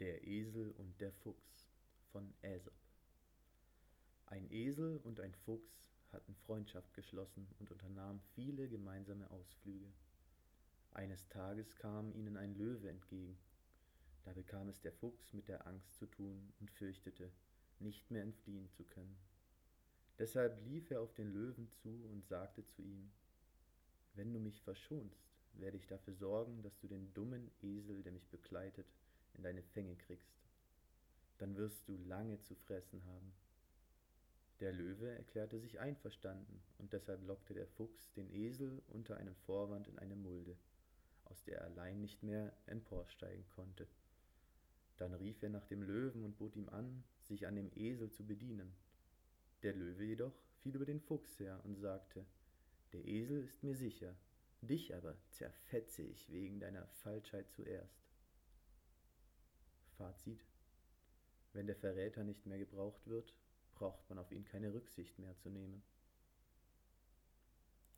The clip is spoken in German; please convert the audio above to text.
Der Esel und der Fuchs von Aesop Ein Esel und ein Fuchs hatten Freundschaft geschlossen und unternahmen viele gemeinsame Ausflüge. Eines Tages kam ihnen ein Löwe entgegen. Da bekam es der Fuchs mit der Angst zu tun und fürchtete, nicht mehr entfliehen zu können. Deshalb lief er auf den Löwen zu und sagte zu ihm Wenn du mich verschonst, werde ich dafür sorgen, dass du den dummen Esel, der mich begleitet, in deine Fänge kriegst. Dann wirst du lange zu fressen haben. Der Löwe erklärte sich einverstanden, und deshalb lockte der Fuchs den Esel unter einem Vorwand in eine Mulde, aus der er allein nicht mehr emporsteigen konnte. Dann rief er nach dem Löwen und bot ihm an, sich an dem Esel zu bedienen. Der Löwe jedoch fiel über den Fuchs her und sagte, Der Esel ist mir sicher, dich aber zerfetze ich wegen deiner Falschheit zuerst. Fazit. Wenn der Verräter nicht mehr gebraucht wird, braucht man auf ihn keine Rücksicht mehr zu nehmen.